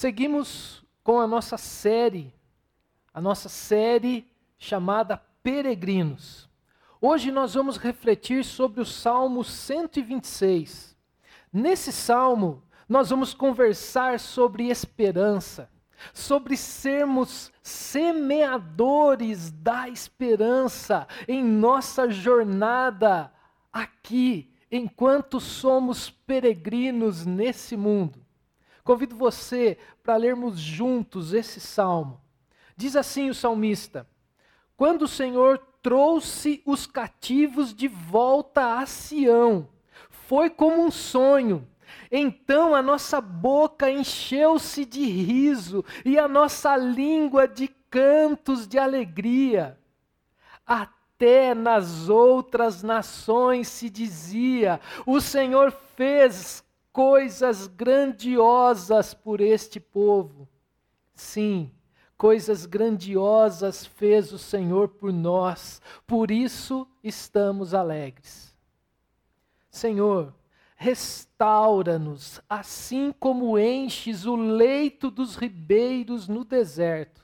Seguimos com a nossa série, a nossa série chamada Peregrinos. Hoje nós vamos refletir sobre o Salmo 126. Nesse salmo, nós vamos conversar sobre esperança, sobre sermos semeadores da esperança em nossa jornada aqui, enquanto somos peregrinos nesse mundo. Convido você para lermos juntos esse salmo. Diz assim o salmista: Quando o Senhor trouxe os cativos de volta a Sião, foi como um sonho. Então a nossa boca encheu-se de riso e a nossa língua de cantos de alegria. Até nas outras nações se dizia: O Senhor fez coisas grandiosas por este povo. Sim, coisas grandiosas fez o Senhor por nós, por isso estamos alegres. Senhor, restaura-nos, assim como enches o leito dos ribeiros no deserto.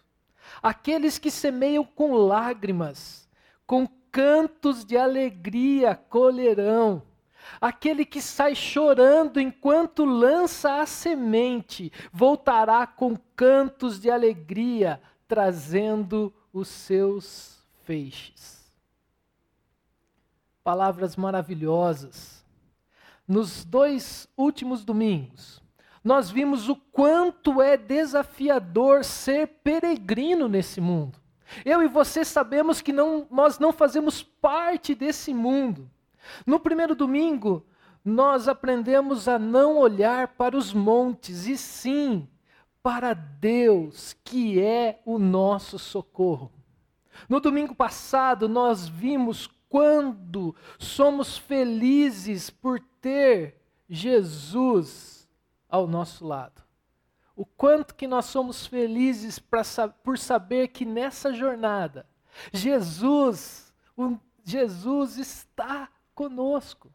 Aqueles que semeiam com lágrimas, com cantos de alegria colherão. Aquele que sai chorando enquanto lança a semente, voltará com cantos de alegria, trazendo os seus feixes. Palavras maravilhosas. Nos dois últimos domingos, nós vimos o quanto é desafiador ser peregrino nesse mundo. Eu e você sabemos que não, nós não fazemos parte desse mundo. No primeiro domingo, nós aprendemos a não olhar para os montes, e sim para Deus, que é o nosso socorro. No domingo passado, nós vimos quando somos felizes por ter Jesus ao nosso lado. O quanto que nós somos felizes pra, por saber que nessa jornada, Jesus, o, Jesus está conosco.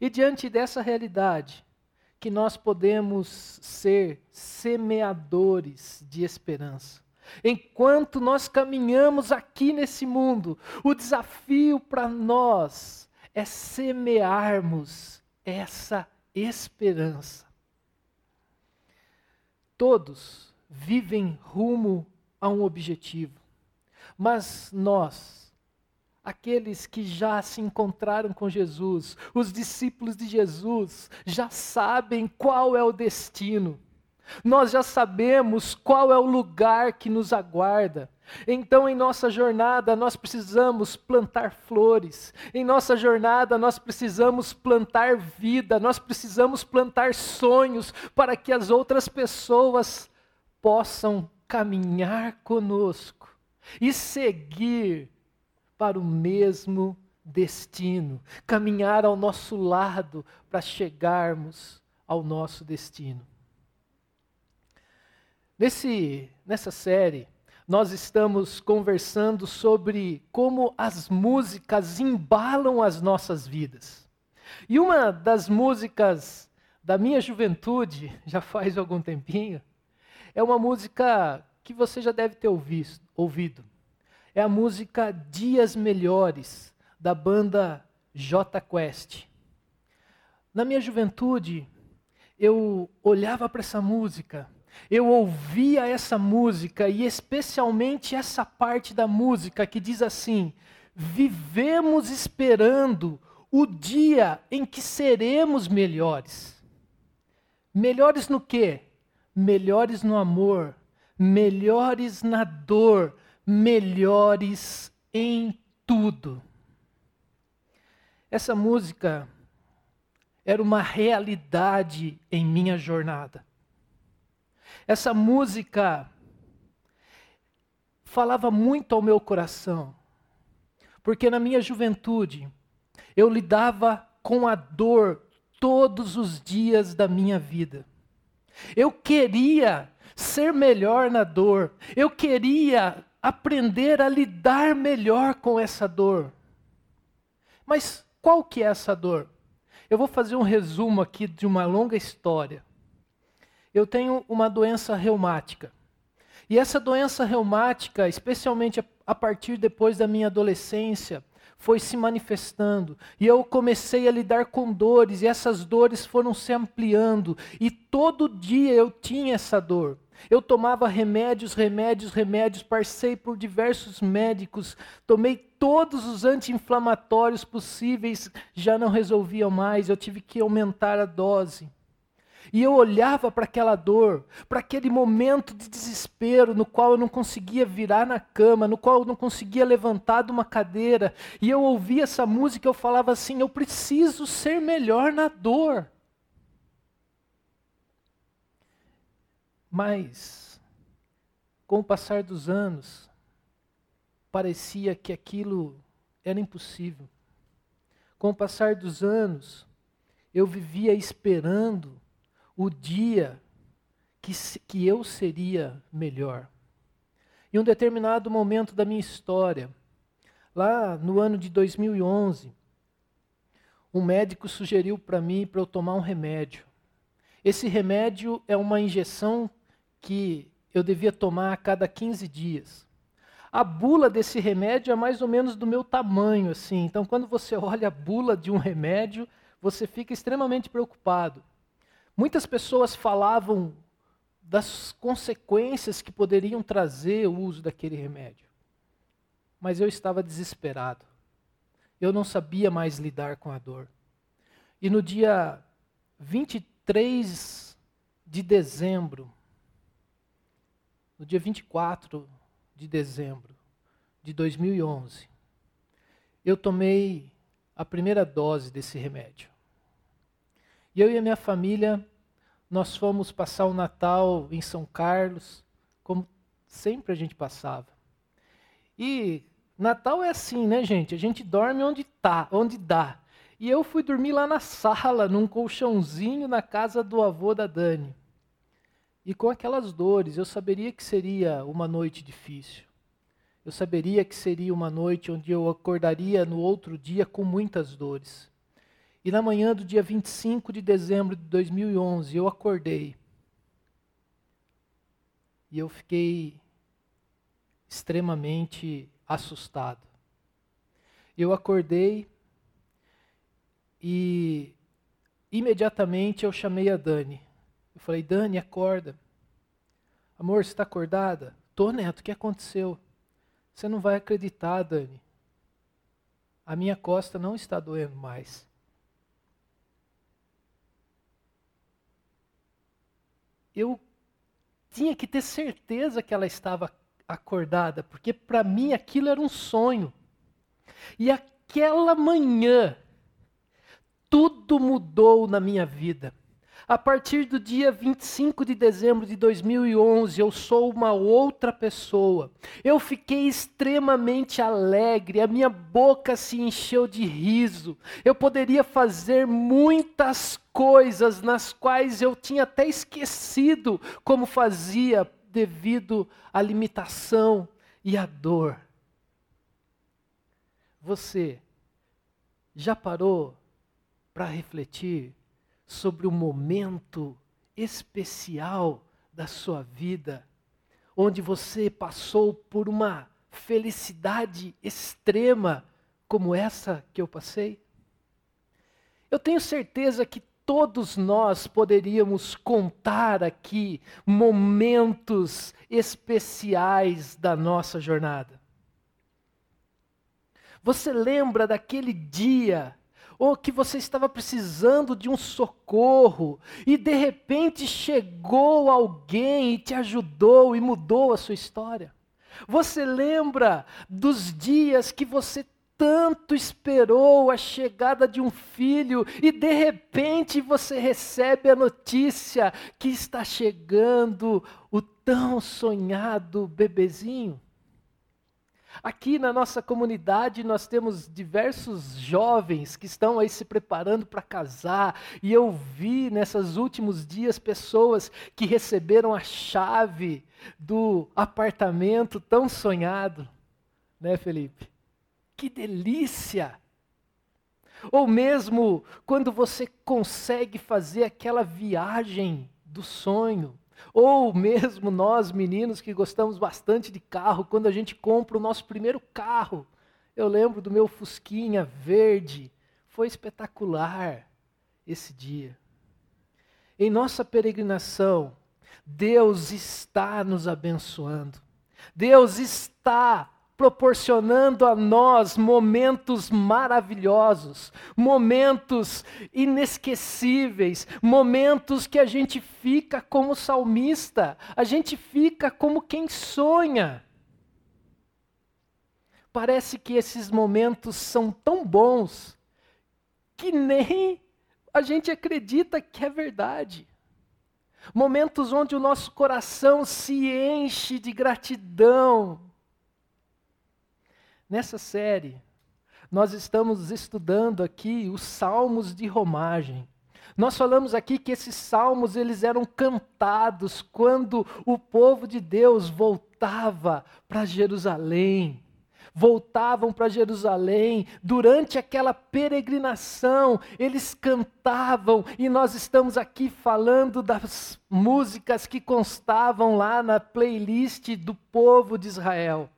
E diante dessa realidade, que nós podemos ser semeadores de esperança. Enquanto nós caminhamos aqui nesse mundo, o desafio para nós é semearmos essa esperança. Todos vivem rumo a um objetivo, mas nós, aqueles que já se encontraram com Jesus, os discípulos de Jesus, já sabem qual é o destino. Nós já sabemos qual é o lugar que nos aguarda. Então, em nossa jornada, nós precisamos plantar flores. Em nossa jornada, nós precisamos plantar vida. Nós precisamos plantar sonhos para que as outras pessoas possam caminhar conosco e seguir para o mesmo destino, caminhar ao nosso lado para chegarmos ao nosso destino. Nesse, nessa série, nós estamos conversando sobre como as músicas embalam as nossas vidas. E uma das músicas da minha juventude, já faz algum tempinho, é uma música que você já deve ter ouvido é a música Dias Melhores, da banda J Quest. Na minha juventude, eu olhava para essa música, eu ouvia essa música e especialmente essa parte da música que diz assim: Vivemos esperando o dia em que seremos melhores. Melhores no quê? Melhores no amor, melhores na dor, melhores em tudo. Essa música era uma realidade em minha jornada. Essa música falava muito ao meu coração, porque na minha juventude eu lidava com a dor todos os dias da minha vida. Eu queria ser melhor na dor, eu queria aprender a lidar melhor com essa dor. Mas qual que é essa dor? Eu vou fazer um resumo aqui de uma longa história. eu tenho uma doença reumática. E essa doença reumática, especialmente a partir depois da minha adolescência, foi se manifestando. E eu comecei a lidar com dores, e essas dores foram se ampliando. E todo dia eu tinha essa dor. Eu tomava remédios, remédios, remédios, passei por diversos médicos, tomei todos os anti-inflamatórios possíveis, já não resolviam mais, eu tive que aumentar a dose. E eu olhava para aquela dor, para aquele momento de desespero no qual eu não conseguia virar na cama, no qual eu não conseguia levantar de uma cadeira, e eu ouvia essa música eu falava assim: eu preciso ser melhor na dor. Mas, com o passar dos anos, parecia que aquilo era impossível. Com o passar dos anos, eu vivia esperando o dia que, que eu seria melhor. Em um determinado momento da minha história, lá no ano de 2011, um médico sugeriu para mim para eu tomar um remédio. Esse remédio é uma injeção que eu devia tomar a cada 15 dias. A bula desse remédio é mais ou menos do meu tamanho, assim. Então, quando você olha a bula de um remédio, você fica extremamente preocupado. Muitas pessoas falavam das consequências que poderiam trazer o uso daquele remédio. Mas eu estava desesperado. Eu não sabia mais lidar com a dor. E no dia 23 de dezembro no dia 24 de dezembro de 2011, eu tomei a primeira dose desse remédio. E eu e a minha família, nós fomos passar o Natal em São Carlos, como sempre a gente passava. E Natal é assim, né, gente? A gente dorme onde tá, onde dá. E eu fui dormir lá na sala, num colchãozinho na casa do avô da Dani. E com aquelas dores, eu saberia que seria uma noite difícil. Eu saberia que seria uma noite onde eu acordaria no outro dia com muitas dores. E na manhã do dia 25 de dezembro de 2011, eu acordei. E eu fiquei extremamente assustado. Eu acordei e imediatamente eu chamei a Dani. Falei, Dani, acorda. Amor, você está acordada? Tô, Neto, o que aconteceu? Você não vai acreditar, Dani. A minha costa não está doendo mais. Eu tinha que ter certeza que ela estava acordada, porque para mim aquilo era um sonho. E aquela manhã, tudo mudou na minha vida. A partir do dia 25 de dezembro de 2011, eu sou uma outra pessoa. Eu fiquei extremamente alegre, a minha boca se encheu de riso. Eu poderia fazer muitas coisas nas quais eu tinha até esquecido como fazia devido à limitação e à dor. Você já parou para refletir sobre o momento especial da sua vida, onde você passou por uma felicidade extrema como essa que eu passei? Eu tenho certeza que todos nós poderíamos contar aqui momentos especiais da nossa jornada. Você lembra daquele dia ou que você estava precisando de um socorro e de repente chegou alguém e te ajudou e mudou a sua história. Você lembra dos dias que você tanto esperou a chegada de um filho e de repente você recebe a notícia que está chegando o tão sonhado bebezinho? Aqui na nossa comunidade nós temos diversos jovens que estão aí se preparando para casar, e eu vi nesses últimos dias pessoas que receberam a chave do apartamento tão sonhado, né, Felipe? Que delícia! Ou mesmo quando você consegue fazer aquela viagem do sonho. Ou mesmo nós, meninos que gostamos bastante de carro, quando a gente compra o nosso primeiro carro. Eu lembro do meu Fusquinha verde. Foi espetacular esse dia. Em nossa peregrinação, Deus está nos abençoando. Deus está proporcionando a nós momentos maravilhosos, momentos inesquecíveis, momentos que a gente fica como salmista, a gente fica como quem sonha. Parece que esses momentos são tão bons que nem a gente acredita que é verdade. Momentos onde o nosso coração se enche de gratidão. Nessa série, nós estamos estudando aqui os salmos de romagem. Nós falamos aqui que esses salmos eles eram cantados quando o povo de Deus voltava para Jerusalém voltavam para Jerusalém, durante aquela peregrinação, eles cantavam, e nós estamos aqui falando das músicas que constavam lá na playlist do povo de Israel.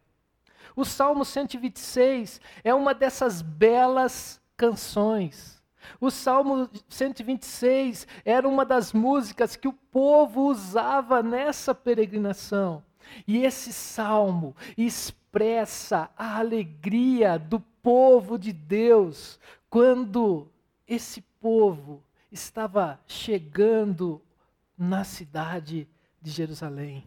O Salmo 126 é uma dessas belas canções. O Salmo 126 era uma das músicas que o povo usava nessa peregrinação. E esse salmo expressa a alegria do povo de Deus quando esse povo estava chegando na cidade de Jerusalém.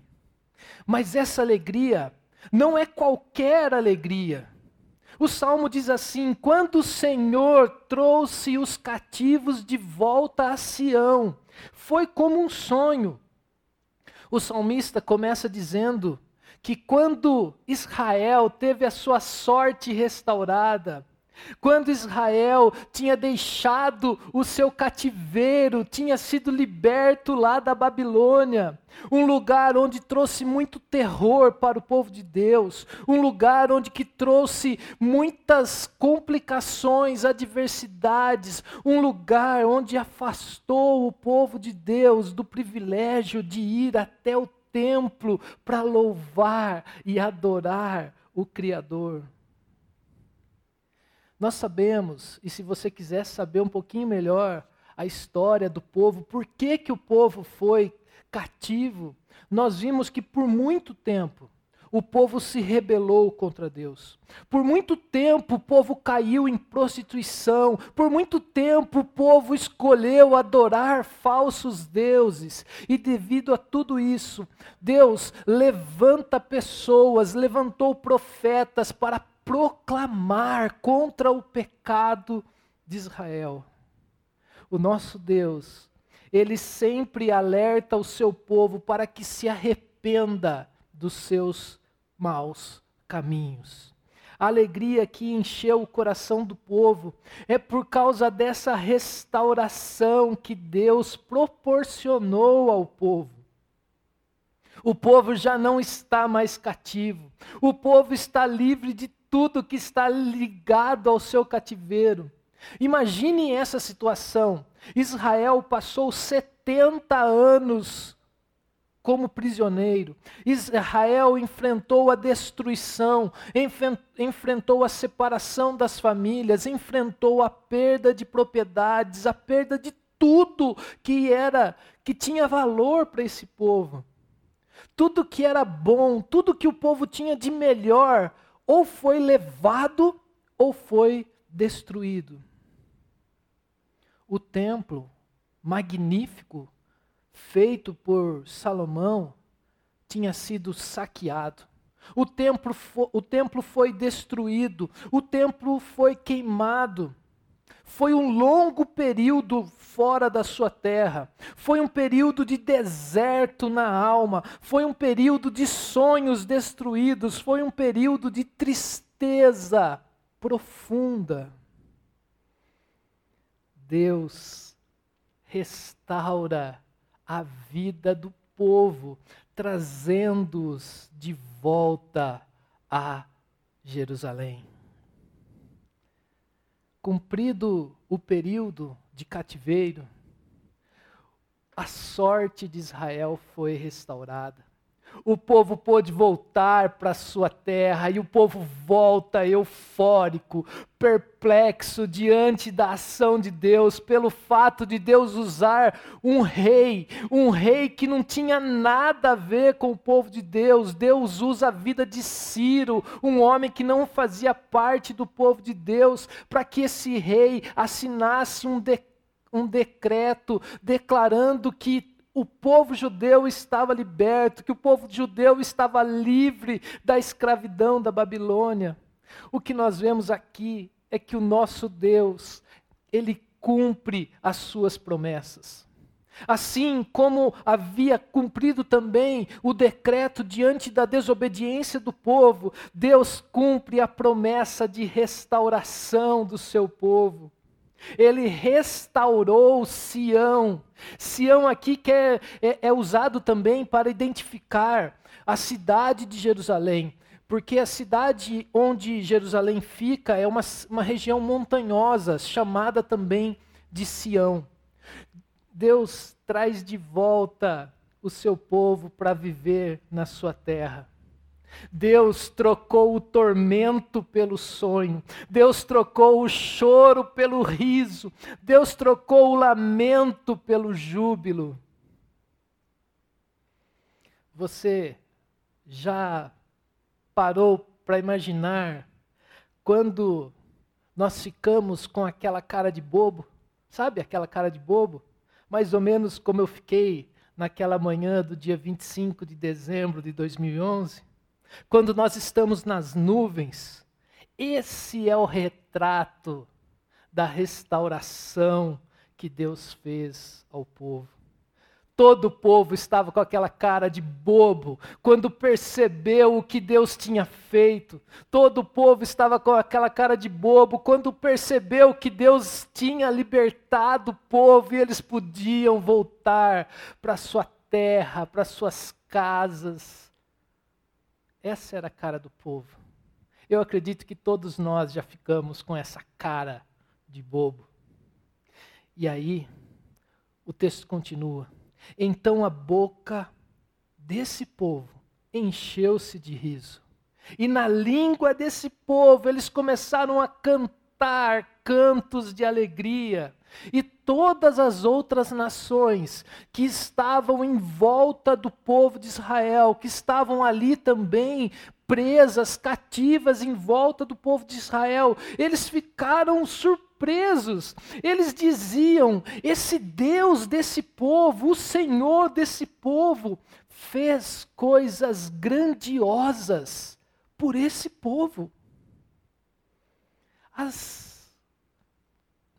Mas essa alegria não é qualquer alegria. O salmo diz assim: quando o Senhor trouxe os cativos de volta a Sião, foi como um sonho. O salmista começa dizendo que quando Israel teve a sua sorte restaurada, quando Israel tinha deixado o seu cativeiro, tinha sido liberto lá da Babilônia, um lugar onde trouxe muito terror para o povo de Deus, um lugar onde que trouxe muitas complicações, adversidades, um lugar onde afastou o povo de Deus do privilégio de ir até o templo para louvar e adorar o Criador. Nós sabemos, e se você quiser saber um pouquinho melhor a história do povo, por que, que o povo foi cativo, nós vimos que por muito tempo o povo se rebelou contra Deus. Por muito tempo o povo caiu em prostituição, por muito tempo o povo escolheu adorar falsos deuses, e devido a tudo isso, Deus levanta pessoas, levantou profetas para proclamar contra o pecado de Israel. O nosso Deus, ele sempre alerta o seu povo para que se arrependa dos seus maus caminhos. A alegria que encheu o coração do povo é por causa dessa restauração que Deus proporcionou ao povo. O povo já não está mais cativo, o povo está livre de tudo que está ligado ao seu cativeiro. Imagine essa situação: Israel passou 70 anos como prisioneiro. Israel enfrentou a destruição, enfrentou a separação das famílias, enfrentou a perda de propriedades, a perda de tudo que era que tinha valor para esse povo. Tudo que era bom, tudo que o povo tinha de melhor, ou foi levado ou foi destruído. O templo magnífico feito por Salomão tinha sido saqueado. O templo, o templo foi destruído, o templo foi queimado. Foi um longo período fora da sua terra. Foi um período de deserto na alma. Foi um período de sonhos destruídos. Foi um período de tristeza profunda. Deus restaura a vida do povo, trazendo-os de volta a Jerusalém. Cumprido o período de cativeiro, a sorte de Israel foi restaurada. O povo pôde voltar para sua terra e o povo volta eufórico, perplexo diante da ação de Deus, pelo fato de Deus usar um rei, um rei que não tinha nada a ver com o povo de Deus. Deus usa a vida de Ciro, um homem que não fazia parte do povo de Deus, para que esse rei assinasse um decreto um decreto declarando que o povo judeu estava liberto, que o povo judeu estava livre da escravidão da Babilônia. O que nós vemos aqui é que o nosso Deus, ele cumpre as suas promessas. Assim como havia cumprido também o decreto diante da desobediência do povo, Deus cumpre a promessa de restauração do seu povo. Ele restaurou Sião. Sião aqui que é, é, é, usado também para identificar a cidade de Jerusalém, porque a cidade onde Jerusalém fica é uma, uma região montanhosa, chamada também de Sião. Deus traz de volta o seu povo para viver na sua terra. Deus trocou o tormento pelo sonho, Deus trocou o choro pelo riso, Deus trocou o lamento pelo júbilo. Você já parou para imaginar quando nós ficamos com aquela cara de bobo? Sabe aquela cara de bobo? Mais ou menos como eu fiquei naquela manhã do dia 25 de dezembro de 2011 quando nós estamos nas nuvens, esse é o retrato da restauração que Deus fez ao povo. Todo o povo estava com aquela cara de bobo quando percebeu o que Deus tinha feito. Todo o povo estava com aquela cara de bobo quando percebeu que Deus tinha libertado o povo e eles podiam voltar para sua terra, para suas casas essa era a cara do povo. Eu acredito que todos nós já ficamos com essa cara de bobo. E aí, o texto continua. Então a boca desse povo encheu-se de riso. E na língua desse povo eles começaram a cantar cantos de alegria. E todas as outras nações que estavam em volta do povo de Israel, que estavam ali também presas, cativas em volta do povo de Israel, eles ficaram surpresos. Eles diziam: esse Deus desse povo, o Senhor desse povo, fez coisas grandiosas por esse povo. As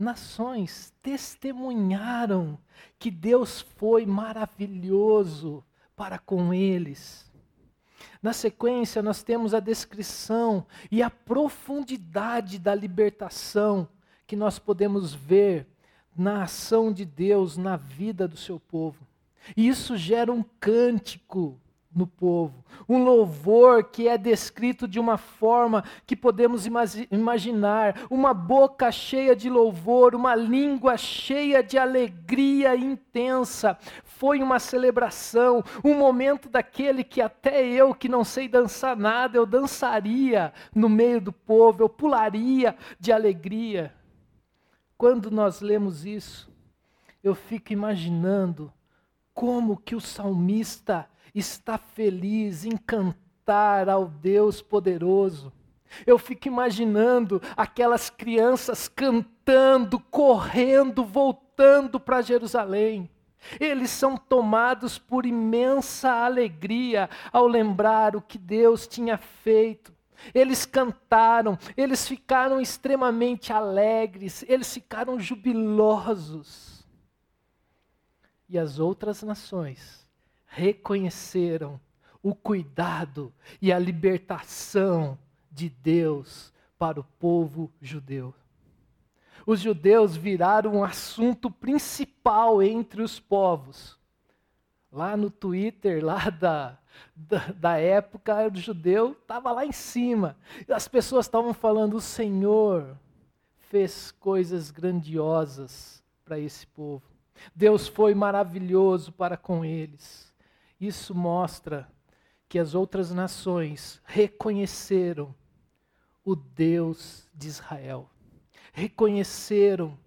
nações testemunharam que Deus foi maravilhoso para com eles. Na sequência, nós temos a descrição e a profundidade da libertação que nós podemos ver na ação de Deus na vida do seu povo. E isso gera um cântico no povo. Um louvor que é descrito de uma forma que podemos imaginar, uma boca cheia de louvor, uma língua cheia de alegria intensa. Foi uma celebração, um momento daquele que até eu, que não sei dançar nada, eu dançaria no meio do povo, eu pularia de alegria. Quando nós lemos isso, eu fico imaginando como que o salmista está feliz em cantar ao Deus poderoso. Eu fico imaginando aquelas crianças cantando, correndo, voltando para Jerusalém. Eles são tomados por imensa alegria ao lembrar o que Deus tinha feito. Eles cantaram, eles ficaram extremamente alegres, eles ficaram jubilosos. E as outras nações reconheceram o cuidado e a libertação de Deus para o povo judeu. Os judeus viraram um assunto principal entre os povos. Lá no Twitter, lá da, da, da época, o judeu estava lá em cima. As pessoas estavam falando: o Senhor fez coisas grandiosas para esse povo. Deus foi maravilhoso para com eles. Isso mostra que as outras nações reconheceram o Deus de Israel. Reconheceram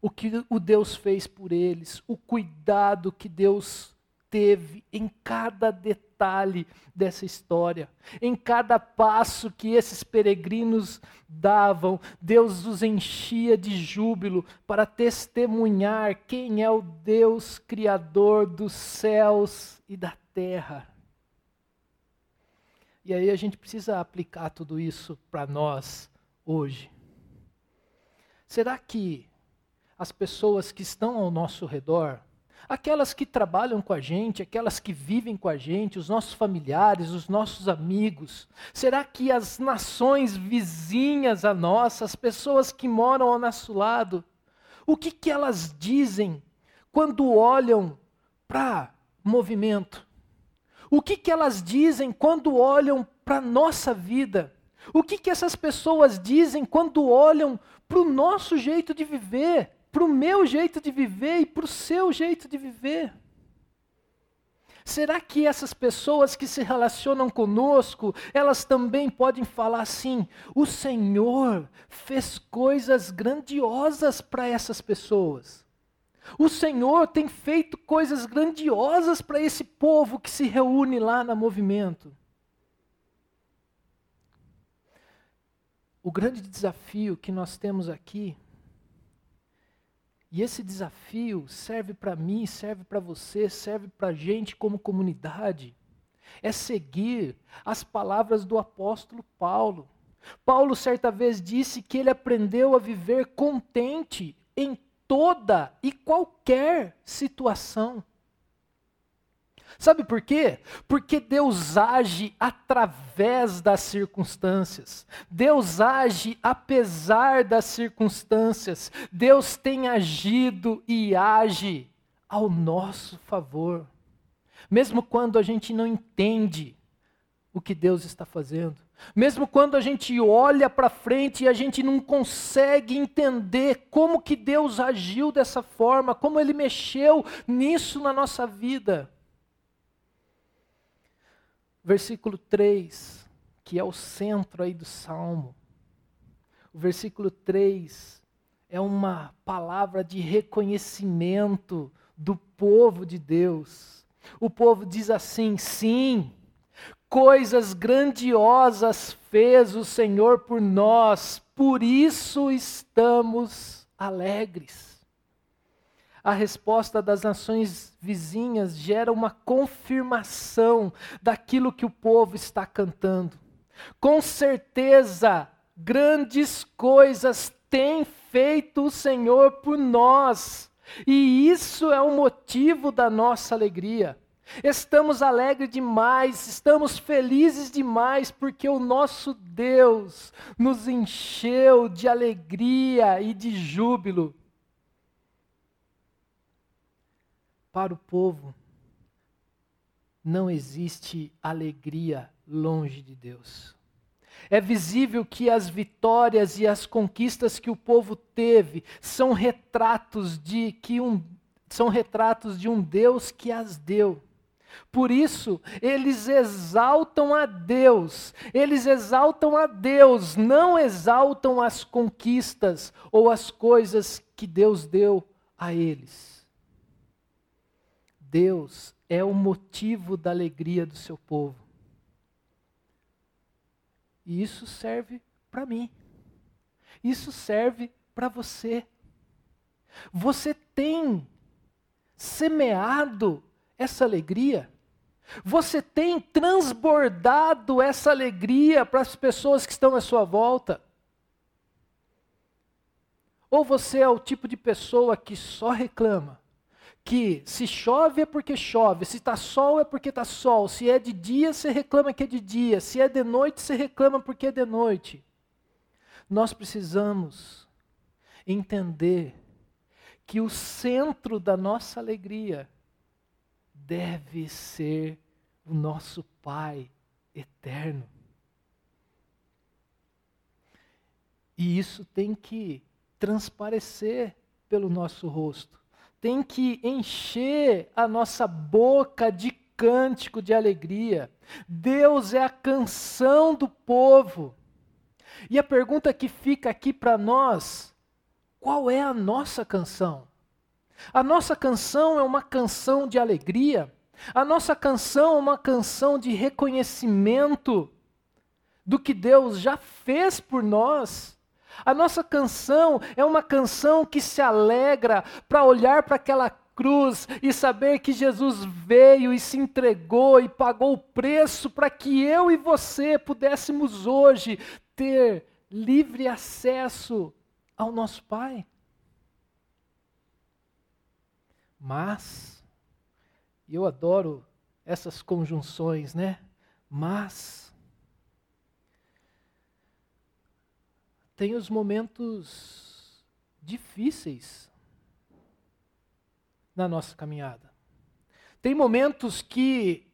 o que o Deus fez por eles, o cuidado que Deus teve em cada detalhe dessa história, em cada passo que esses peregrinos davam, Deus os enchia de júbilo para testemunhar quem é o Deus Criador dos céus e da terra. E aí a gente precisa aplicar tudo isso para nós hoje. Será que as pessoas que estão ao nosso redor, aquelas que trabalham com a gente, aquelas que vivem com a gente, os nossos familiares, os nossos amigos, será que as nações vizinhas a nós, as pessoas que moram ao nosso lado, o que, que elas dizem quando olham para movimento? O que, que elas dizem quando olham para a nossa vida? O que, que essas pessoas dizem quando olham para o nosso jeito de viver, para o meu jeito de viver e para o seu jeito de viver? Será que essas pessoas que se relacionam conosco, elas também podem falar assim: o Senhor fez coisas grandiosas para essas pessoas? O Senhor tem feito coisas grandiosas para esse povo que se reúne lá no movimento. O grande desafio que nós temos aqui, e esse desafio serve para mim, serve para você, serve para a gente como comunidade, é seguir as palavras do apóstolo Paulo. Paulo, certa vez, disse que ele aprendeu a viver contente em toda e qualquer situação. Sabe por quê? Porque Deus age através das circunstâncias. Deus age apesar das circunstâncias. Deus tem agido e age ao nosso favor. Mesmo quando a gente não entende o que Deus está fazendo. Mesmo quando a gente olha para frente e a gente não consegue entender como que Deus agiu dessa forma, como ele mexeu nisso na nossa vida. Versículo 3, que é o centro aí do salmo. O versículo 3 é uma palavra de reconhecimento do povo de Deus. O povo diz assim: sim, Coisas grandiosas fez o Senhor por nós, por isso estamos alegres. A resposta das nações vizinhas gera uma confirmação daquilo que o povo está cantando. Com certeza, grandes coisas tem feito o Senhor por nós, e isso é o motivo da nossa alegria. Estamos alegres demais, estamos felizes demais, porque o nosso Deus nos encheu de alegria e de júbilo. Para o povo, não existe alegria longe de Deus. É visível que as vitórias e as conquistas que o povo teve são retratos de que um são retratos de um Deus que as deu. Por isso, eles exaltam a Deus, eles exaltam a Deus, não exaltam as conquistas ou as coisas que Deus deu a eles. Deus é o motivo da alegria do seu povo. E isso serve para mim. Isso serve para você. Você tem semeado essa alegria? Você tem transbordado essa alegria para as pessoas que estão à sua volta? Ou você é o tipo de pessoa que só reclama? Que se chove é porque chove, se está sol é porque está sol, se é de dia você reclama que é de dia, se é de noite você reclama porque é de noite. Nós precisamos entender que o centro da nossa alegria deve ser o nosso Pai eterno. E isso tem que transparecer pelo nosso rosto, tem que encher a nossa boca de cântico de alegria. Deus é a canção do povo. E a pergunta que fica aqui para nós: qual é a nossa canção? A nossa canção é uma canção de alegria. A nossa canção é uma canção de reconhecimento do que Deus já fez por nós. A nossa canção é uma canção que se alegra para olhar para aquela cruz e saber que Jesus veio e se entregou e pagou o preço para que eu e você pudéssemos hoje ter livre acesso ao nosso Pai. Mas, eu adoro essas conjunções, né? Mas, tem os momentos difíceis na nossa caminhada. Tem momentos que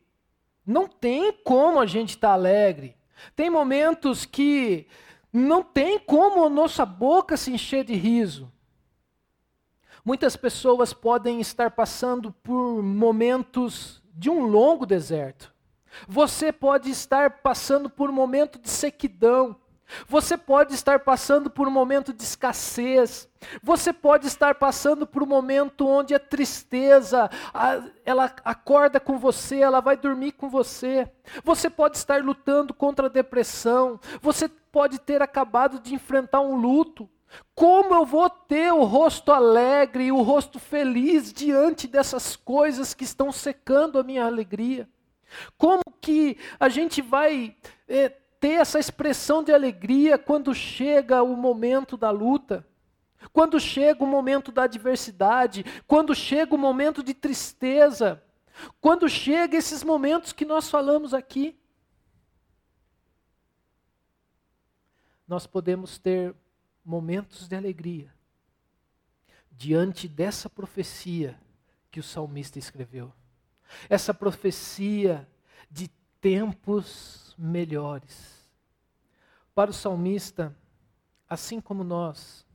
não tem como a gente estar tá alegre. Tem momentos que não tem como a nossa boca se encher de riso. Muitas pessoas podem estar passando por momentos de um longo deserto. Você pode estar passando por um momento de sequidão. Você pode estar passando por um momento de escassez. Você pode estar passando por um momento onde a tristeza, ela acorda com você, ela vai dormir com você. Você pode estar lutando contra a depressão. Você pode ter acabado de enfrentar um luto. Como eu vou ter o rosto alegre e o rosto feliz diante dessas coisas que estão secando a minha alegria? Como que a gente vai é, ter essa expressão de alegria quando chega o momento da luta? Quando chega o momento da adversidade? Quando chega o momento de tristeza? Quando chega esses momentos que nós falamos aqui? Nós podemos ter momentos de alegria diante dessa profecia que o salmista escreveu. Essa profecia de tempos melhores. Para o salmista, assim como nós,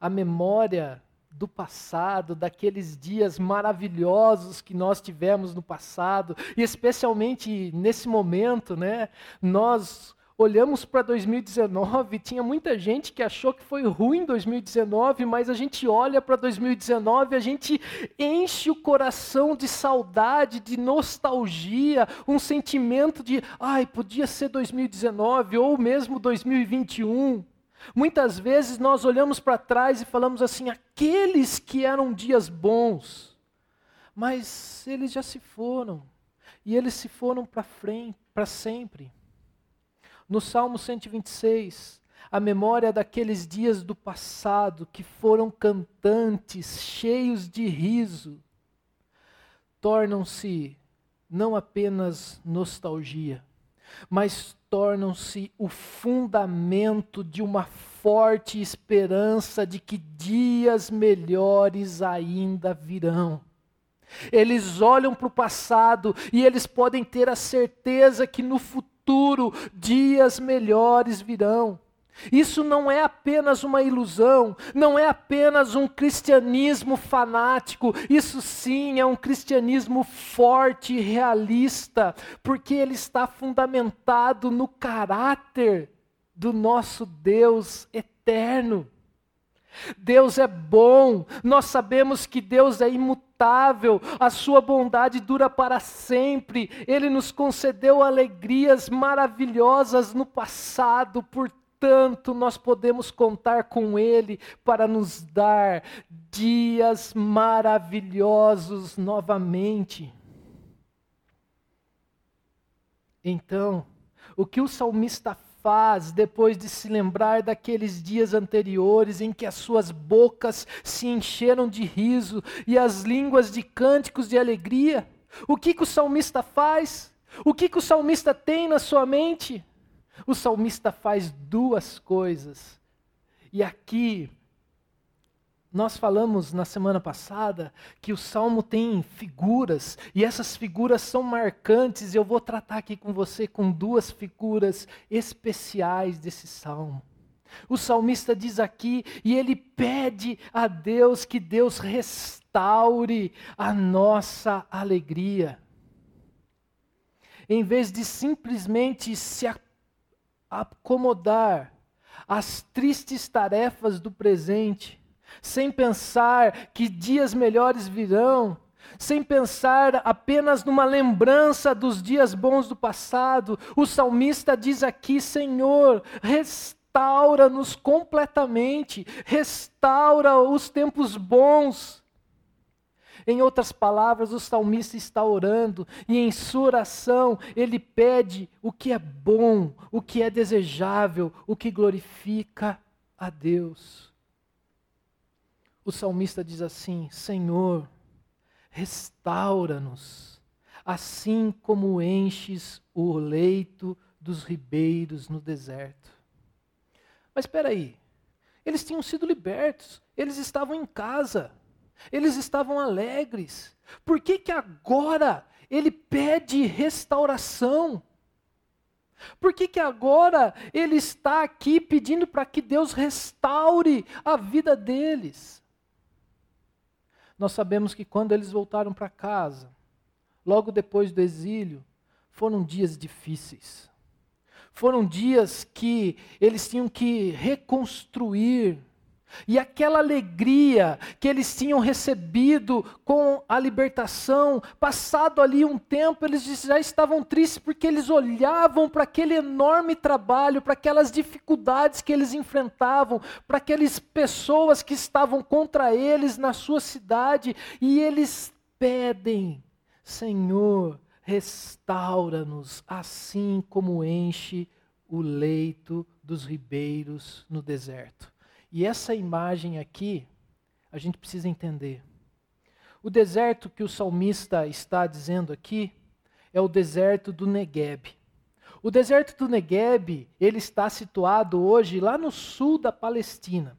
a memória do passado, daqueles dias maravilhosos que nós tivemos no passado, e especialmente nesse momento, né, nós olhamos para 2019, tinha muita gente que achou que foi ruim 2019, mas a gente olha para 2019, a gente enche o coração de saudade, de nostalgia, um sentimento de, ai, podia ser 2019 ou mesmo 2021. Muitas vezes nós olhamos para trás e falamos assim, aqueles que eram dias bons, mas eles já se foram, e eles se foram para frente, para sempre. No Salmo 126, a memória daqueles dias do passado que foram cantantes, cheios de riso, tornam-se não apenas nostalgia, mas tornam-se o fundamento de uma forte esperança de que dias melhores ainda virão. Eles olham para o passado e eles podem ter a certeza que no futuro futuro dias melhores virão. Isso não é apenas uma ilusão, não é apenas um cristianismo fanático, isso sim é um cristianismo forte e realista, porque ele está fundamentado no caráter do nosso Deus eterno. Deus é bom, nós sabemos que Deus é imutável, a sua bondade dura para sempre, Ele nos concedeu alegrias maravilhosas no passado, portanto, nós podemos contar com Ele para nos dar dias maravilhosos novamente. Então, o que o salmista faz depois de se lembrar daqueles dias anteriores em que as suas bocas se encheram de riso e as línguas de cânticos de alegria? O que, que o salmista faz? O que, que o salmista tem na sua mente? O salmista faz duas coisas. E aqui nós falamos na semana passada que o salmo tem figuras, e essas figuras são marcantes, eu vou tratar aqui com você com duas figuras especiais desse salmo. O salmista diz aqui, e ele pede a Deus que Deus restaure a nossa alegria. Em vez de simplesmente se acomodar às tristes tarefas do presente, sem pensar que dias melhores virão, sem pensar apenas numa lembrança dos dias bons do passado, o salmista diz aqui: Senhor, restaura-nos completamente, restaura os tempos bons. Em outras palavras, o salmista está orando e em sua oração ele pede o que é bom, o que é desejável, o que glorifica a Deus. O salmista diz assim: Senhor, restaura-nos, assim como enches o leito dos ribeiros no deserto. Mas espera aí, eles tinham sido libertos, eles estavam em casa, eles estavam alegres. Por que que agora ele pede restauração? Por que, que agora ele está aqui pedindo para que Deus restaure a vida deles? Nós sabemos que quando eles voltaram para casa, logo depois do exílio, foram dias difíceis. Foram dias que eles tinham que reconstruir e aquela alegria que eles tinham recebido com a libertação, passado ali um tempo, eles já estavam tristes porque eles olhavam para aquele enorme trabalho, para aquelas dificuldades que eles enfrentavam, para aquelas pessoas que estavam contra eles na sua cidade, e eles pedem: Senhor, restaura-nos, assim como enche o leito dos ribeiros no deserto. E essa imagem aqui, a gente precisa entender. O deserto que o salmista está dizendo aqui é o deserto do Negueb. O deserto do Negueb, ele está situado hoje lá no sul da Palestina.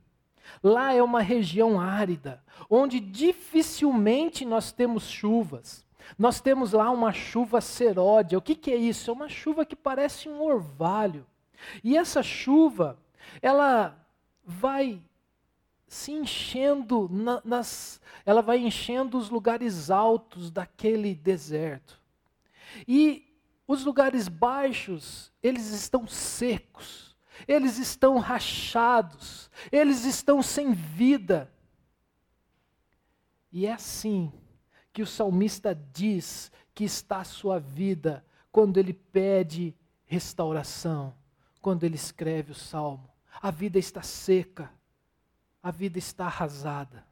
Lá é uma região árida, onde dificilmente nós temos chuvas. Nós temos lá uma chuva seródia. O que, que é isso? É uma chuva que parece um orvalho. E essa chuva, ela vai se enchendo na, nas, ela vai enchendo os lugares altos daquele deserto. E os lugares baixos, eles estão secos, eles estão rachados, eles estão sem vida. E é assim que o salmista diz que está a sua vida quando ele pede restauração, quando ele escreve o salmo a vida está seca, a vida está arrasada.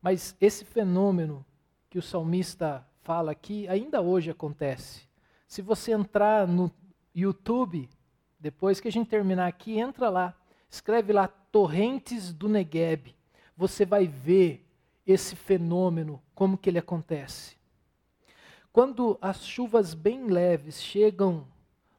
Mas esse fenômeno que o salmista fala aqui ainda hoje acontece. Se você entrar no YouTube, depois que a gente terminar aqui, entra lá, escreve lá Torrentes do Negueb. Você vai ver esse fenômeno, como que ele acontece. Quando as chuvas bem leves chegam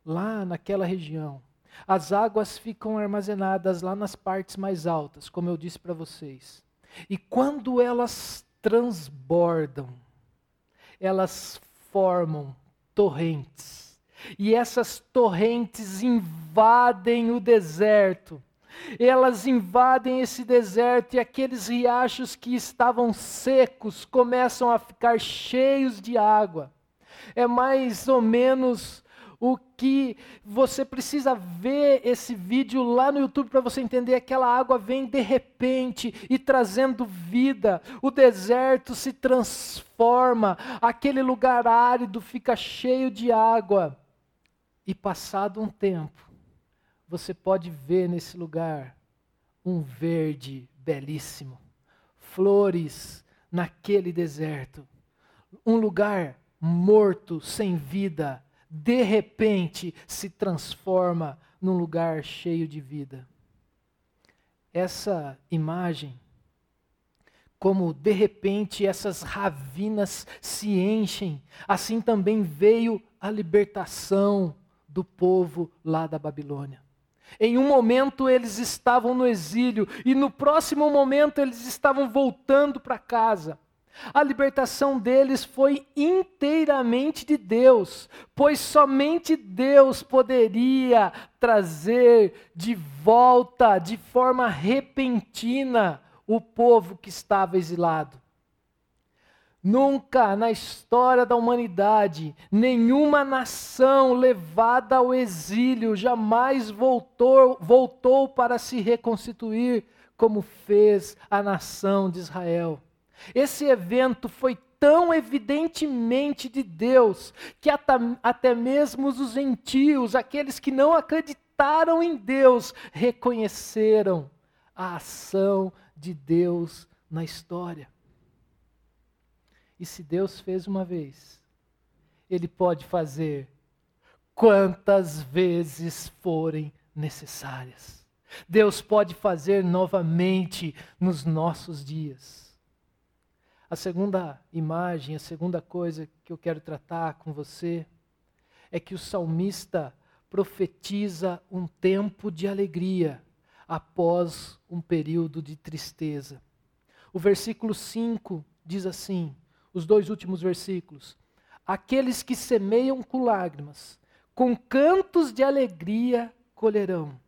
lá naquela região, as águas ficam armazenadas lá nas partes mais altas, como eu disse para vocês. E quando elas transbordam, elas formam torrentes. E essas torrentes invadem o deserto. Elas invadem esse deserto e aqueles riachos que estavam secos começam a ficar cheios de água. É mais ou menos o que você precisa ver esse vídeo lá no YouTube para você entender aquela água vem de repente e trazendo vida. O deserto se transforma, aquele lugar árido fica cheio de água. E passado um tempo, você pode ver nesse lugar um verde belíssimo, flores naquele deserto, um lugar morto, sem vida, de repente se transforma num lugar cheio de vida. Essa imagem, como de repente essas ravinas se enchem, assim também veio a libertação do povo lá da Babilônia. Em um momento eles estavam no exílio e no próximo momento eles estavam voltando para casa. A libertação deles foi inteiramente de Deus, pois somente Deus poderia trazer de volta, de forma repentina, o povo que estava exilado. Nunca na história da humanidade, nenhuma nação levada ao exílio jamais voltou, voltou para se reconstituir como fez a nação de Israel. Esse evento foi tão evidentemente de Deus que até mesmo os gentios, aqueles que não acreditaram em Deus, reconheceram a ação de Deus na história. E se Deus fez uma vez, Ele pode fazer quantas vezes forem necessárias. Deus pode fazer novamente nos nossos dias. A segunda imagem, a segunda coisa que eu quero tratar com você é que o salmista profetiza um tempo de alegria após um período de tristeza. O versículo 5 diz assim: os dois últimos versículos. Aqueles que semeiam com lágrimas, com cantos de alegria colherão.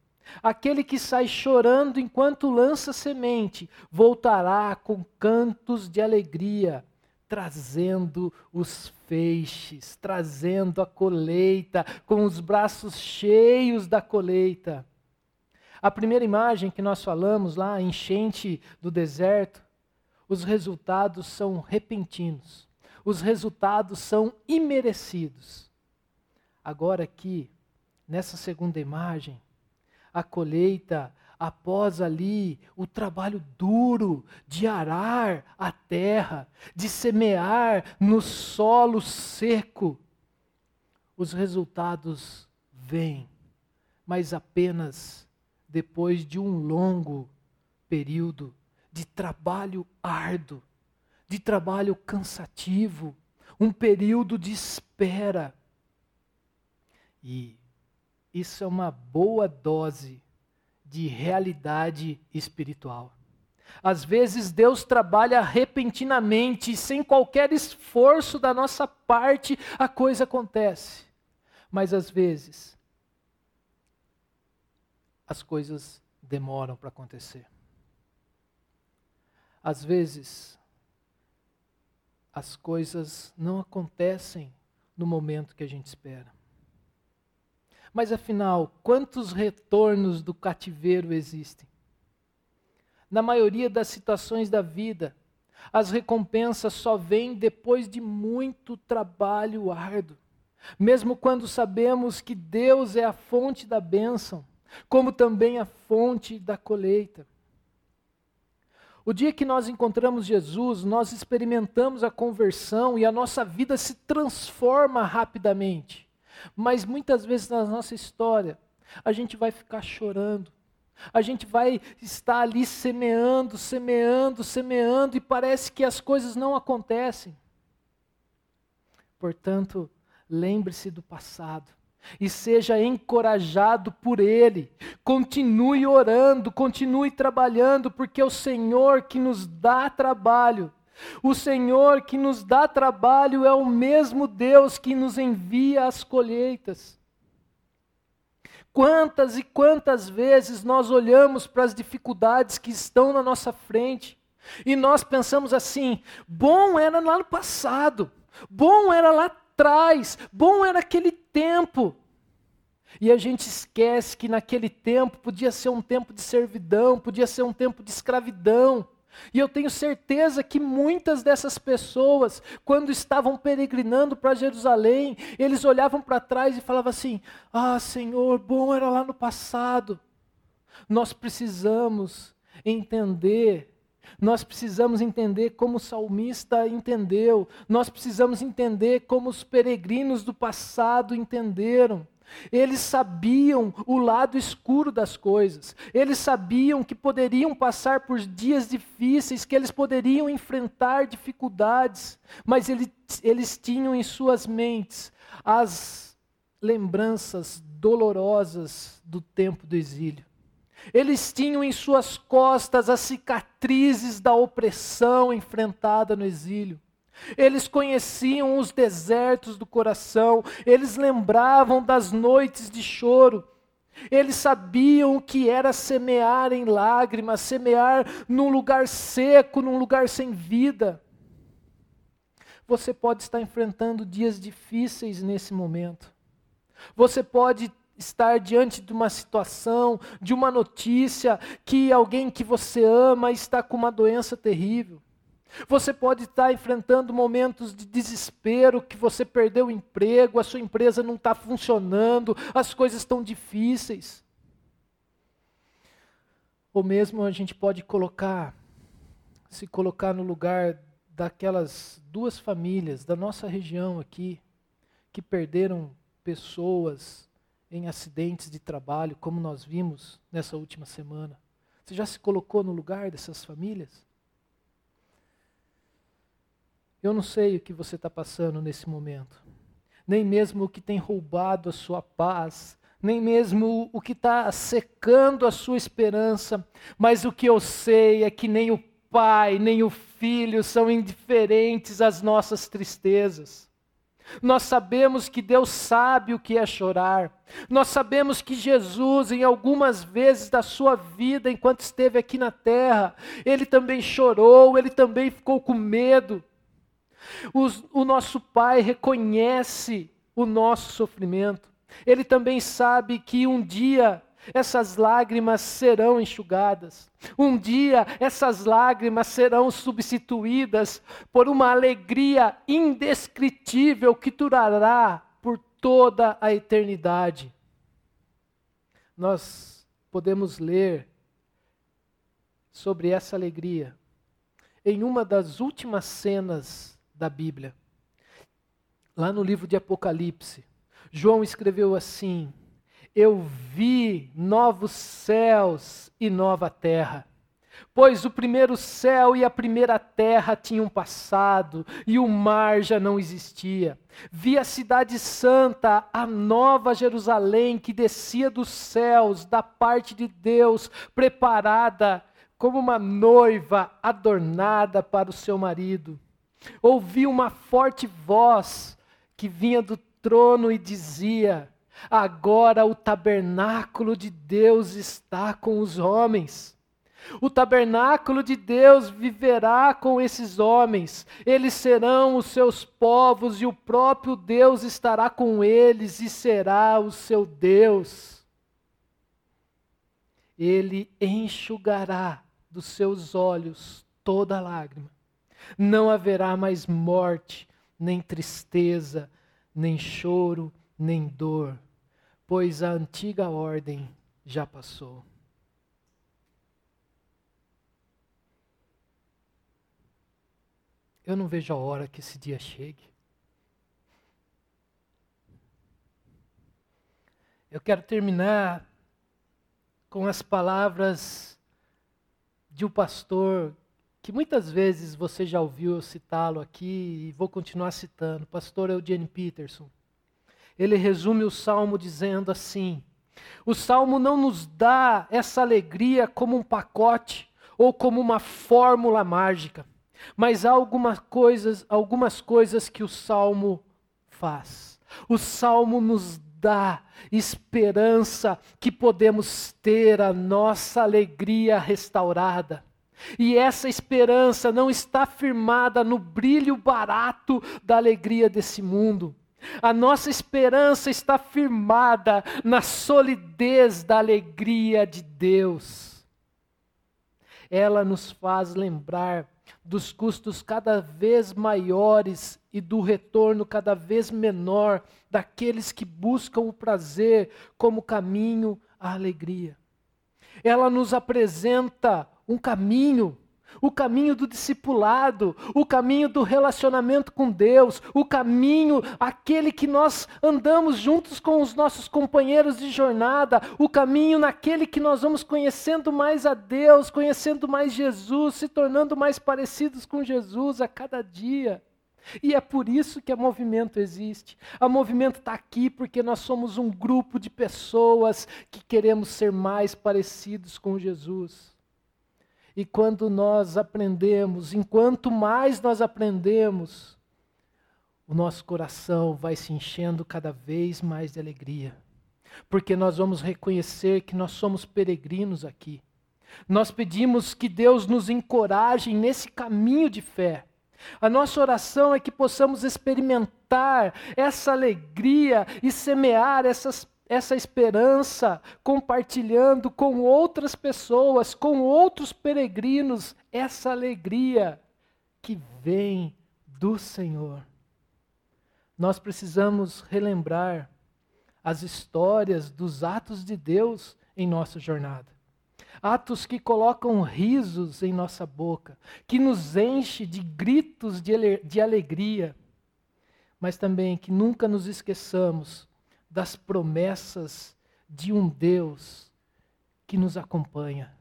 Aquele que sai chorando enquanto lança semente, voltará com cantos de alegria, trazendo os feixes, trazendo a colheita, com os braços cheios da colheita. A primeira imagem que nós falamos lá, a enchente do deserto, os resultados são repentinos, os resultados são imerecidos. Agora, aqui, nessa segunda imagem, a colheita após ali o trabalho duro de arar a terra, de semear no solo seco. Os resultados vêm, mas apenas depois de um longo período de trabalho árduo, de trabalho cansativo, um período de espera. E isso é uma boa dose de realidade espiritual. Às vezes Deus trabalha repentinamente, sem qualquer esforço da nossa parte, a coisa acontece. Mas às vezes, as coisas demoram para acontecer. Às vezes, as coisas não acontecem no momento que a gente espera. Mas afinal, quantos retornos do cativeiro existem? Na maioria das situações da vida, as recompensas só vêm depois de muito trabalho árduo. Mesmo quando sabemos que Deus é a fonte da bênção, como também a fonte da colheita. O dia que nós encontramos Jesus, nós experimentamos a conversão e a nossa vida se transforma rapidamente. Mas muitas vezes na nossa história, a gente vai ficar chorando. A gente vai estar ali semeando, semeando, semeando e parece que as coisas não acontecem. Portanto, lembre-se do passado e seja encorajado por Ele. Continue orando, continue trabalhando, porque é o Senhor que nos dá trabalho o Senhor que nos dá trabalho é o mesmo Deus que nos envia as colheitas. Quantas e quantas vezes nós olhamos para as dificuldades que estão na nossa frente e nós pensamos assim: bom era lá no passado, bom era lá atrás, bom era aquele tempo. E a gente esquece que naquele tempo podia ser um tempo de servidão, podia ser um tempo de escravidão. E eu tenho certeza que muitas dessas pessoas, quando estavam peregrinando para Jerusalém, eles olhavam para trás e falavam assim: Ah, Senhor, bom era lá no passado. Nós precisamos entender nós precisamos entender como o salmista entendeu, nós precisamos entender como os peregrinos do passado entenderam. Eles sabiam o lado escuro das coisas. Eles sabiam que poderiam passar por dias difíceis, que eles poderiam enfrentar dificuldades, mas eles, eles tinham em suas mentes as lembranças dolorosas do tempo do exílio. Eles tinham em suas costas as cicatrizes da opressão enfrentada no exílio. Eles conheciam os desertos do coração, eles lembravam das noites de choro. Eles sabiam o que era semear em lágrimas, semear num lugar seco, num lugar sem vida. Você pode estar enfrentando dias difíceis nesse momento. Você pode estar diante de uma situação, de uma notícia que alguém que você ama está com uma doença terrível. Você pode estar enfrentando momentos de desespero, que você perdeu o emprego, a sua empresa não está funcionando, as coisas estão difíceis. Ou mesmo a gente pode colocar, se colocar no lugar daquelas duas famílias da nossa região aqui, que perderam pessoas em acidentes de trabalho, como nós vimos nessa última semana. Você já se colocou no lugar dessas famílias? Eu não sei o que você está passando nesse momento, nem mesmo o que tem roubado a sua paz, nem mesmo o que está secando a sua esperança, mas o que eu sei é que nem o pai, nem o filho são indiferentes às nossas tristezas. Nós sabemos que Deus sabe o que é chorar. Nós sabemos que Jesus, em algumas vezes da sua vida, enquanto esteve aqui na terra, ele também chorou, ele também ficou com medo. Os, o nosso Pai reconhece o nosso sofrimento. Ele também sabe que um dia essas lágrimas serão enxugadas. Um dia essas lágrimas serão substituídas por uma alegria indescritível que durará por toda a eternidade. Nós podemos ler sobre essa alegria em uma das últimas cenas da Bíblia. Lá no livro de Apocalipse, João escreveu assim: Eu vi novos céus e nova terra. Pois o primeiro céu e a primeira terra tinham passado, e o mar já não existia. Vi a cidade santa, a nova Jerusalém, que descia dos céus, da parte de Deus, preparada como uma noiva adornada para o seu marido. Ouvi uma forte voz que vinha do trono e dizia: Agora o tabernáculo de Deus está com os homens. O tabernáculo de Deus viverá com esses homens, eles serão os seus povos e o próprio Deus estará com eles e será o seu Deus. Ele enxugará dos seus olhos toda lágrima não haverá mais morte, nem tristeza, nem choro, nem dor, pois a antiga ordem já passou. Eu não vejo a hora que esse dia chegue. Eu quero terminar com as palavras de um pastor que muitas vezes você já ouviu citá-lo aqui e vou continuar citando, pastor Eugene Peterson. Ele resume o salmo dizendo assim: O salmo não nos dá essa alegria como um pacote ou como uma fórmula mágica, mas há algumas coisas, algumas coisas que o salmo faz. O salmo nos dá esperança que podemos ter a nossa alegria restaurada. E essa esperança não está firmada no brilho barato da alegria desse mundo. A nossa esperança está firmada na solidez da alegria de Deus. Ela nos faz lembrar dos custos cada vez maiores e do retorno cada vez menor daqueles que buscam o prazer como caminho à alegria. Ela nos apresenta um caminho, o caminho do discipulado, o caminho do relacionamento com Deus, o caminho, aquele que nós andamos juntos com os nossos companheiros de jornada, o caminho naquele que nós vamos conhecendo mais a Deus, conhecendo mais Jesus, se tornando mais parecidos com Jesus a cada dia. E é por isso que a movimento existe. A movimento está aqui porque nós somos um grupo de pessoas que queremos ser mais parecidos com Jesus. E quando nós aprendemos, enquanto mais nós aprendemos, o nosso coração vai se enchendo cada vez mais de alegria. Porque nós vamos reconhecer que nós somos peregrinos aqui. Nós pedimos que Deus nos encoraje nesse caminho de fé a nossa oração é que possamos experimentar essa alegria e semear essas, essa esperança, compartilhando com outras pessoas, com outros peregrinos, essa alegria que vem do Senhor. Nós precisamos relembrar as histórias dos atos de Deus em nossa jornada atos que colocam risos em nossa boca, que nos enche de gritos de, de alegria, mas também que nunca nos esqueçamos das promessas de um Deus que nos acompanha,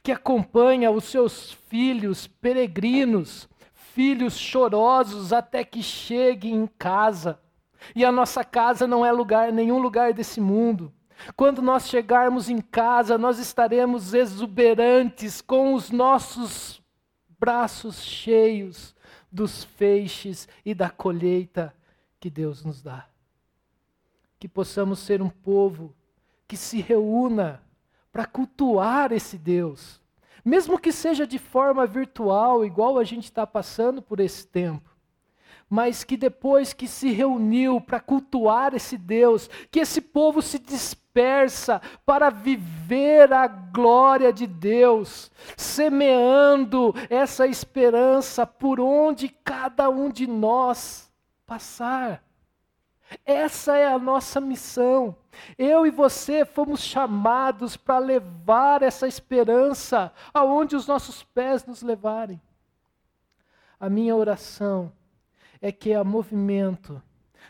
que acompanha os seus filhos peregrinos, filhos chorosos até que cheguem em casa. E a nossa casa não é lugar, nenhum lugar desse mundo. Quando nós chegarmos em casa, nós estaremos exuberantes com os nossos braços cheios dos feixes e da colheita que Deus nos dá. Que possamos ser um povo que se reúna para cultuar esse Deus, mesmo que seja de forma virtual, igual a gente está passando por esse tempo mas que depois que se reuniu para cultuar esse Deus, que esse povo se dispersa para viver a glória de Deus, semeando essa esperança por onde cada um de nós passar. Essa é a nossa missão. Eu e você fomos chamados para levar essa esperança aonde os nossos pés nos levarem. A minha oração é que a movimento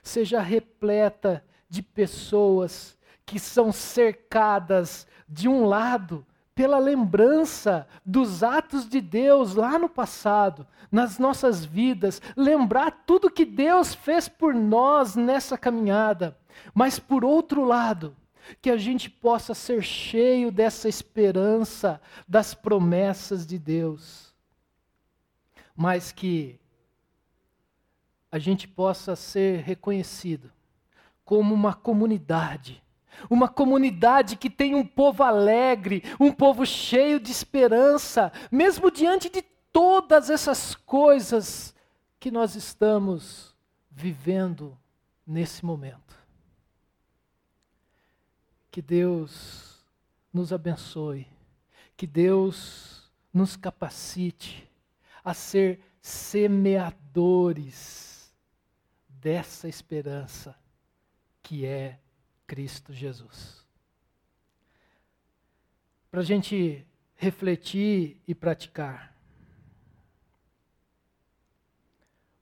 seja repleta de pessoas que são cercadas de um lado pela lembrança dos atos de Deus lá no passado, nas nossas vidas, lembrar tudo que Deus fez por nós nessa caminhada, mas por outro lado, que a gente possa ser cheio dessa esperança das promessas de Deus, mas que a gente possa ser reconhecido como uma comunidade. Uma comunidade que tem um povo alegre, um povo cheio de esperança, mesmo diante de todas essas coisas que nós estamos vivendo nesse momento. Que Deus nos abençoe, que Deus nos capacite a ser semeadores dessa esperança que é Cristo Jesus. Para a gente refletir e praticar.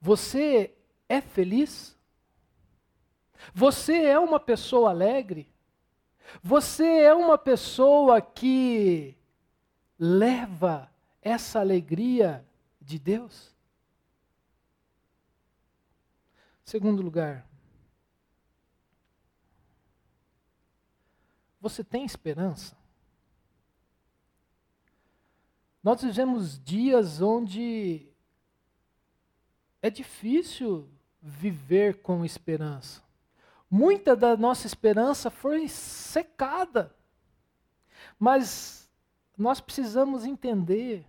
Você é feliz? Você é uma pessoa alegre? Você é uma pessoa que leva essa alegria de Deus? Segundo lugar, você tem esperança? Nós vivemos dias onde é difícil viver com esperança. Muita da nossa esperança foi secada. Mas nós precisamos entender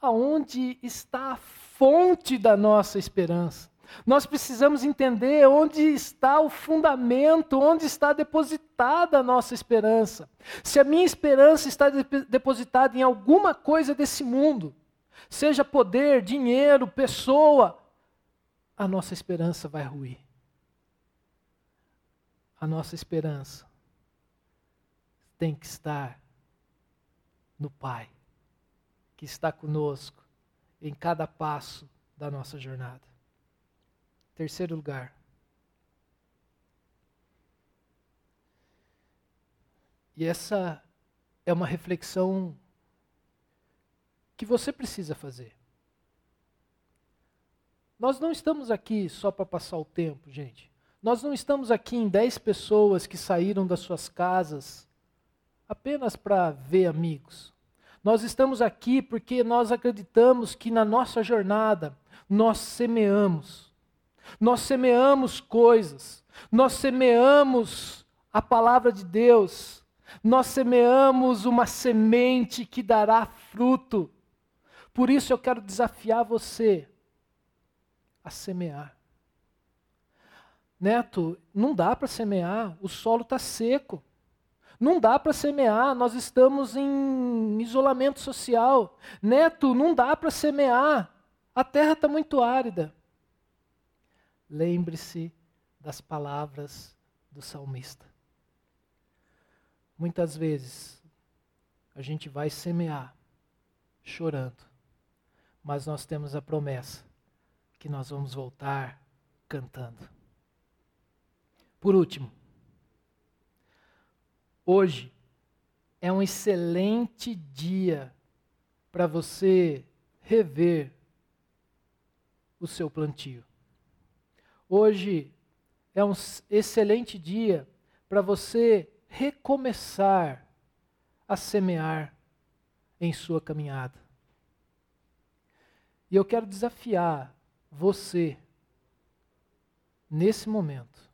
aonde está a fonte da nossa esperança. Nós precisamos entender onde está o fundamento, onde está depositada a nossa esperança. Se a minha esperança está depositada em alguma coisa desse mundo, seja poder, dinheiro, pessoa, a nossa esperança vai ruir. A nossa esperança tem que estar no Pai, que está conosco em cada passo da nossa jornada. Terceiro lugar. E essa é uma reflexão que você precisa fazer. Nós não estamos aqui só para passar o tempo, gente. Nós não estamos aqui em dez pessoas que saíram das suas casas apenas para ver amigos. Nós estamos aqui porque nós acreditamos que na nossa jornada nós semeamos. Nós semeamos coisas. Nós semeamos a palavra de Deus. Nós semeamos uma semente que dará fruto. Por isso eu quero desafiar você a semear. Neto, não dá para semear, o solo está seco. Não dá para semear, nós estamos em isolamento social. Neto, não dá para semear, a terra está muito árida. Lembre-se das palavras do salmista. Muitas vezes a gente vai semear chorando, mas nós temos a promessa que nós vamos voltar cantando. Por último, hoje é um excelente dia para você rever o seu plantio. Hoje é um excelente dia para você recomeçar a semear em sua caminhada. E eu quero desafiar você, nesse momento,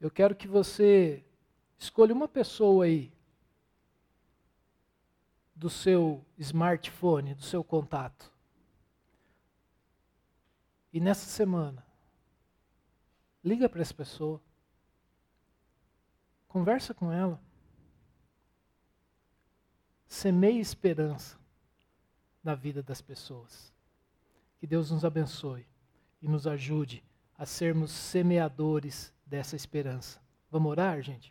eu quero que você escolha uma pessoa aí do seu smartphone, do seu contato. E nessa semana, liga para essa pessoa. Conversa com ela. Semeie esperança na vida das pessoas. Que Deus nos abençoe e nos ajude a sermos semeadores dessa esperança. Vamos orar, gente?